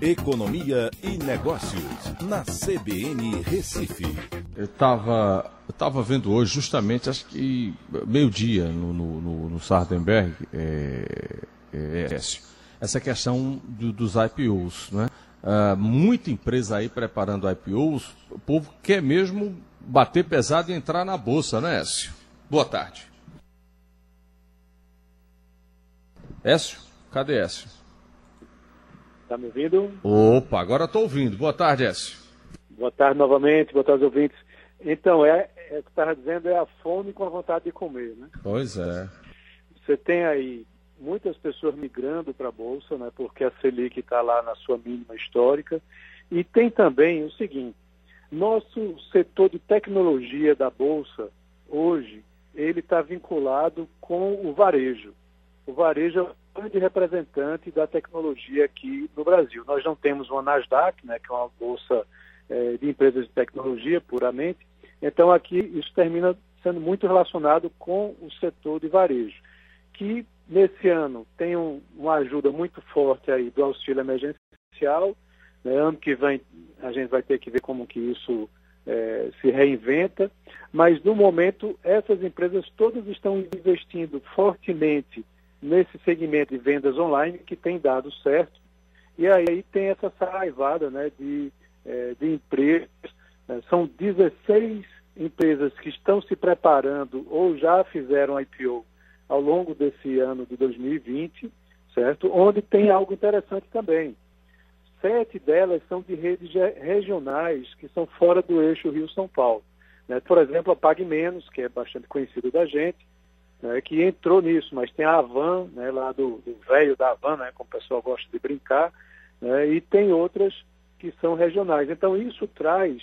Economia e Negócios, na CBN Recife. Eu estava eu tava vendo hoje, justamente, acho que meio-dia, no, no, no, Sardenberg, é, é, essa questão do, dos IPOs. Né? Uh, muita empresa aí preparando IPOs, o povo quer mesmo bater pesado e entrar na bolsa, né, Écio? Boa tarde. Écio? Cadê Écio? Está me ouvindo? Opa, agora estou ouvindo. Boa tarde, Écio. Boa tarde novamente, boa tarde, ouvintes. Então, é, é o que estava dizendo é a fome com a vontade de comer, né? Pois é. Você tem aí muitas pessoas migrando para a Bolsa, né? Porque a Selic está lá na sua mínima histórica. E tem também o seguinte, nosso setor de tecnologia da Bolsa, hoje, ele está vinculado com o varejo. O varejo é grande representante da tecnologia aqui no Brasil. Nós não temos uma Nasdaq, né, que é uma bolsa é, de empresas de tecnologia puramente. Então aqui isso termina sendo muito relacionado com o setor de varejo, que nesse ano tem um, uma ajuda muito forte aí do auxílio emergencial. Né, ano que vem a gente vai ter que ver como que isso é, se reinventa, mas no momento essas empresas todas estão investindo fortemente nesse segmento de vendas online que tem dado certo. E aí tem essa saraivada né, de, é, de empresas. Né, são 16 empresas que estão se preparando ou já fizeram IPO ao longo desse ano de 2020, certo? Onde tem algo interessante também. Sete delas são de redes regionais que são fora do eixo Rio-São Paulo. Né? Por exemplo, a Pague Menos, que é bastante conhecido da gente, né, que entrou nisso, mas tem a Avan, né, lá do velho da Avan, né, como o pessoal gosta de brincar, né, e tem outras que são regionais. Então isso traz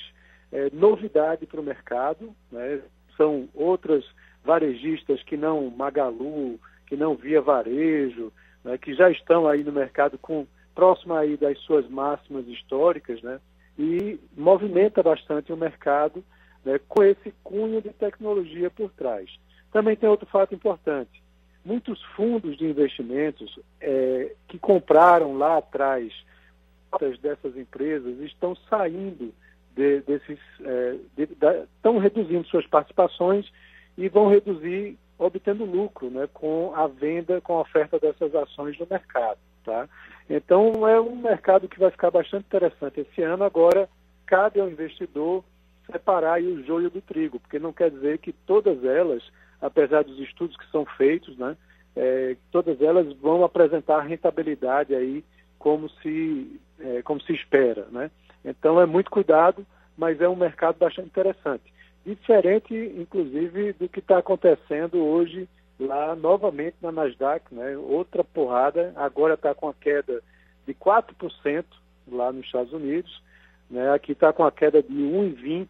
é, novidade para o mercado, né, são outras varejistas que não Magalu, que não Via Varejo, né, que já estão aí no mercado com próximo aí das suas máximas históricas, né, e movimenta bastante o mercado né, com esse cunho de tecnologia por trás. Também tem outro fato importante. Muitos fundos de investimentos é, que compraram lá atrás dessas empresas estão saindo de, desses, é, de, da, estão reduzindo suas participações e vão reduzir obtendo lucro, né, com a venda, com a oferta dessas ações no mercado, tá? Então é um mercado que vai ficar bastante interessante esse ano. Agora cabe ao investidor separar o joio do trigo, porque não quer dizer que todas elas apesar dos estudos que são feitos, né, é, todas elas vão apresentar rentabilidade aí como se, é, como se espera. Né? Então é muito cuidado, mas é um mercado bastante interessante. Diferente, inclusive, do que está acontecendo hoje lá novamente na Nasdaq, né? outra porrada, agora está com a queda de 4% lá nos Estados Unidos, né? aqui está com a queda de 1,20%,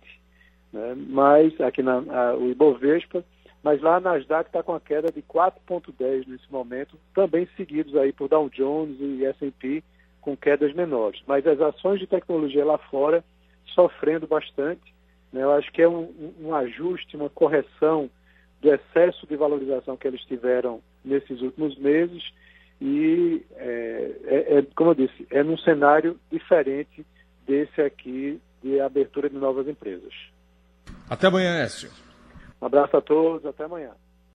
né? mas aqui na, a, o Ibovespa, mas lá a Nasdaq está com a queda de 4,10 nesse momento, também seguidos aí por Dow Jones e S&P com quedas menores. Mas as ações de tecnologia lá fora sofrendo bastante. Né? Eu acho que é um, um ajuste, uma correção do excesso de valorização que eles tiveram nesses últimos meses e, é, é, é, como eu disse, é num cenário diferente desse aqui de abertura de novas empresas. Até amanhã, Écio. Um abraço a todos, até amanhã.